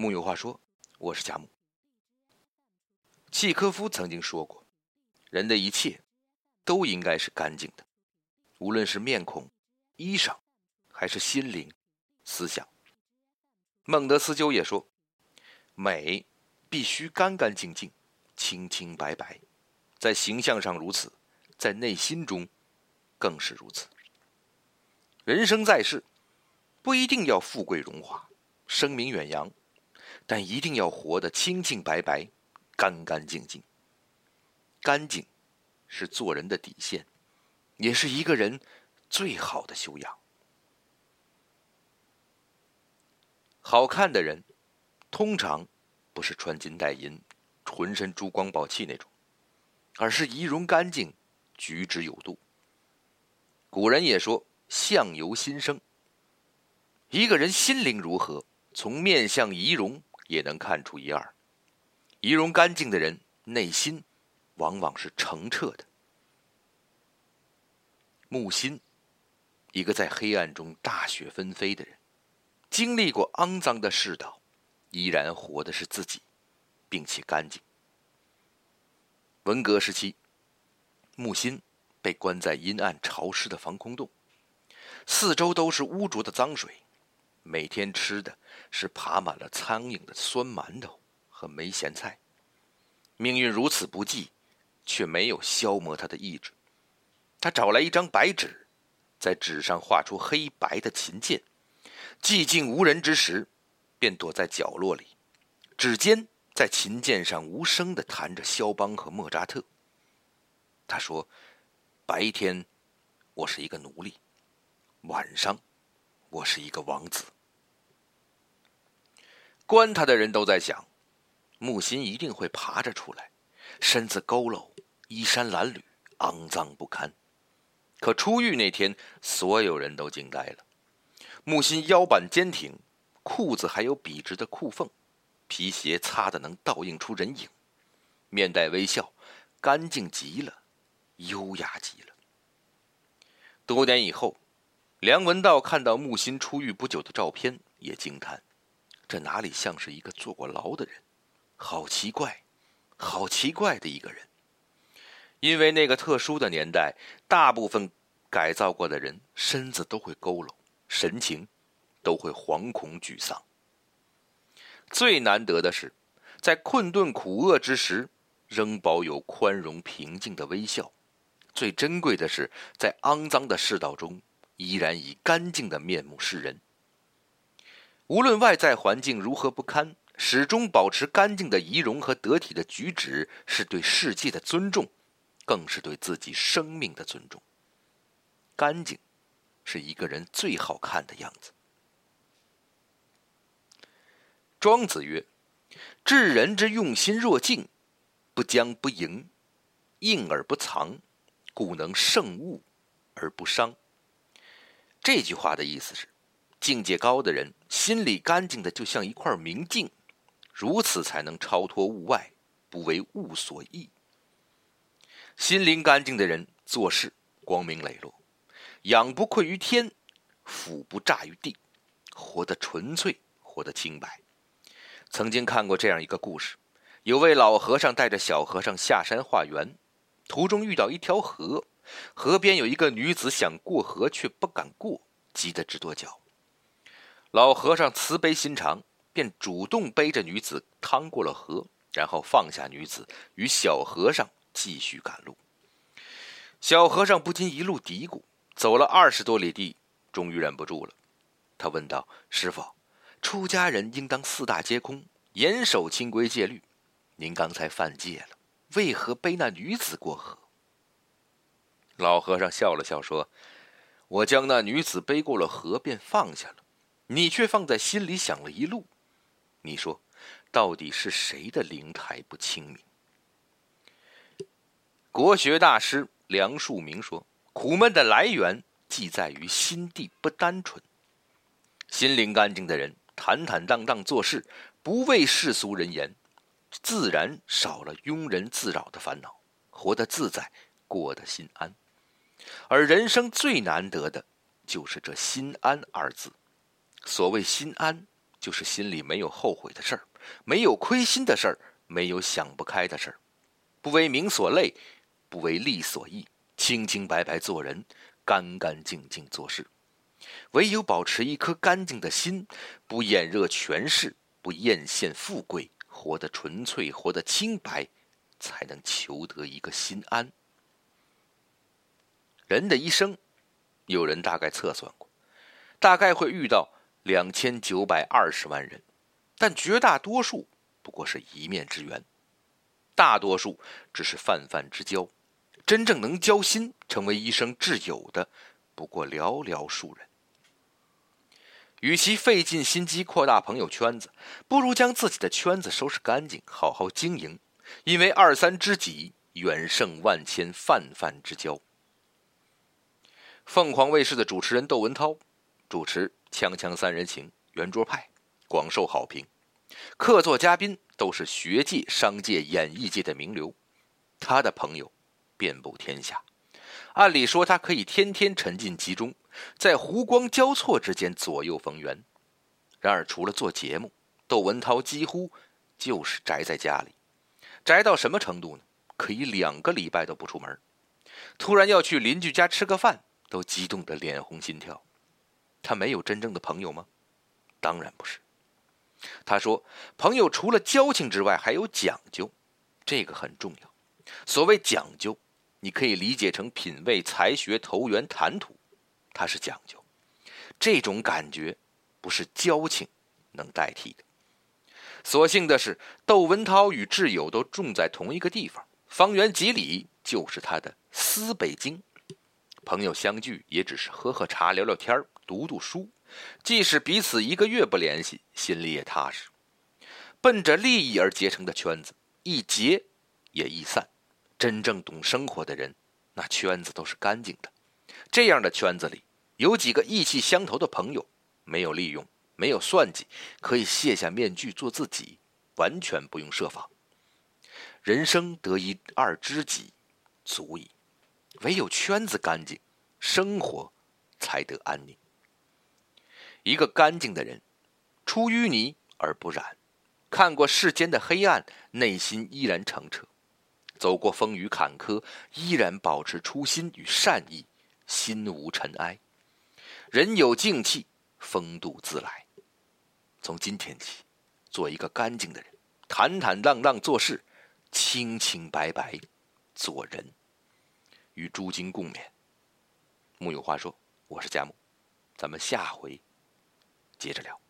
木有话说，我是贾木。契科夫曾经说过：“人的一切都应该是干净的，无论是面孔、衣裳，还是心灵、思想。”孟德斯鸠也说：“美必须干干净净、清清白白，在形象上如此，在内心中更是如此。人生在世，不一定要富贵荣华、声名远扬。”但一定要活得清清白白、干干净净。干净是做人的底线，也是一个人最好的修养。好看的人，通常不是穿金戴银、浑身珠光宝气那种，而是仪容干净、举止有度。古人也说：“相由心生。”一个人心灵如何，从面相仪容。也能看出一二，仪容干净的人，内心往往是澄澈的。木心，一个在黑暗中大雪纷飞的人，经历过肮脏的世道，依然活的是自己，并且干净。文革时期，木心被关在阴暗潮湿的防空洞，四周都是污浊的脏水。每天吃的是爬满了苍蝇的酸馒头和梅咸菜，命运如此不济，却没有消磨他的意志。他找来一张白纸，在纸上画出黑白的琴键。寂静无人之时，便躲在角落里，指尖在琴键上无声的弹着肖邦和莫扎特。他说：“白天，我是一个奴隶；晚上，我是一个王子。”关他的人都在想，木心一定会爬着出来，身子佝偻，衣衫褴褛，肮脏不堪。可出狱那天，所有人都惊呆了。木心腰板坚挺，裤子还有笔直的裤缝，皮鞋擦的能倒映出人影，面带微笑，干净极了，优雅极了。多年以后，梁文道看到木心出狱不久的照片，也惊叹。这哪里像是一个坐过牢的人？好奇怪，好奇怪的一个人。因为那个特殊的年代，大部分改造过的人身子都会佝偻，神情都会惶恐沮丧。最难得的是，在困顿苦厄之时，仍保有宽容平静的微笑；最珍贵的是，在肮脏的世道中，依然以干净的面目示人。无论外在环境如何不堪，始终保持干净的仪容和得体的举止，是对世界的尊重，更是对自己生命的尊重。干净，是一个人最好看的样子。庄子曰：“治人之用心若镜，不将不迎，应而不藏，故能胜物而不伤。”这句话的意思是。境界高的人，心里干净的就像一块明镜，如此才能超脱物外，不为物所役。心灵干净的人做事光明磊落，仰不愧于天，俯不诈于地，活得纯粹，活得清白。曾经看过这样一个故事：有位老和尚带着小和尚下山化缘，途中遇到一条河，河边有一个女子想过河却不敢过，急得直跺脚。老和尚慈悲心肠，便主动背着女子趟过了河，然后放下女子，与小和尚继续赶路。小和尚不禁一路嘀咕，走了二十多里地，终于忍不住了。他问道：“师傅，出家人应当四大皆空，严守清规戒律。您刚才犯戒了，为何背那女子过河？”老和尚笑了笑说：“我将那女子背过了河，便放下了。”你却放在心里想了一路，你说，到底是谁的灵台不清明？国学大师梁漱溟说：“苦闷的来源，即在于心地不单纯。心灵干净的人，坦坦荡荡做事，不为世俗人言，自然少了庸人自扰的烦恼，活得自在，过得心安。而人生最难得的，就是这心安二字。”所谓心安，就是心里没有后悔的事儿，没有亏心的事儿，没有想不开的事儿，不为名所累，不为利所役，清清白白做人，干干净净做事。唯有保持一颗干净的心，不眼热权势，不艳羡富贵，活得纯粹，活得清白，才能求得一个心安。人的一生，有人大概测算过，大概会遇到两千九百二十万人，但绝大多数不过是一面之缘，大多数只是泛泛之交，真正能交心、成为一生挚友的，不过寥寥数人。与其费尽心机扩大朋友圈子，不如将自己的圈子收拾干净，好好经营，因为二三知己远胜万千泛泛之交。凤凰卫视的主持人窦文涛主持《锵锵三人行》圆桌派，广受好评。客座嘉宾都是学界、商界、演艺界的名流，他的朋友遍布天下。按理说，他可以天天沉浸其中，在湖光交错之间左右逢源。然而，除了做节目，窦文涛几乎就是宅在家里，宅到什么程度呢？可以两个礼拜都不出门。突然要去邻居家吃个饭。都激动得脸红心跳，他没有真正的朋友吗？当然不是。他说：“朋友除了交情之外，还有讲究，这个很重要。所谓讲究，你可以理解成品味、才学、投缘、谈吐，它是讲究。这种感觉不是交情能代替的。所幸的是，窦文涛与挚友都住在同一个地方，方圆几里就是他的私北京。”朋友相聚也只是喝喝茶、聊聊天读读书，即使彼此一个月不联系，心里也踏实。奔着利益而结成的圈子，一结也易散。真正懂生活的人，那圈子都是干净的。这样的圈子里有几个意气相投的朋友，没有利用，没有算计，可以卸下面具做自己，完全不用设防。人生得一二知己，足矣。唯有圈子干净，生活才得安宁。一个干净的人，出淤泥而不染，看过世间的黑暗，内心依然澄澈；走过风雨坎坷，依然保持初心与善意，心无尘埃。人有静气，风度自来。从今天起，做一个干净的人，坦坦荡荡做事，清清白白做人。与诸经共勉。木有话说，我是佳木，咱们下回接着聊。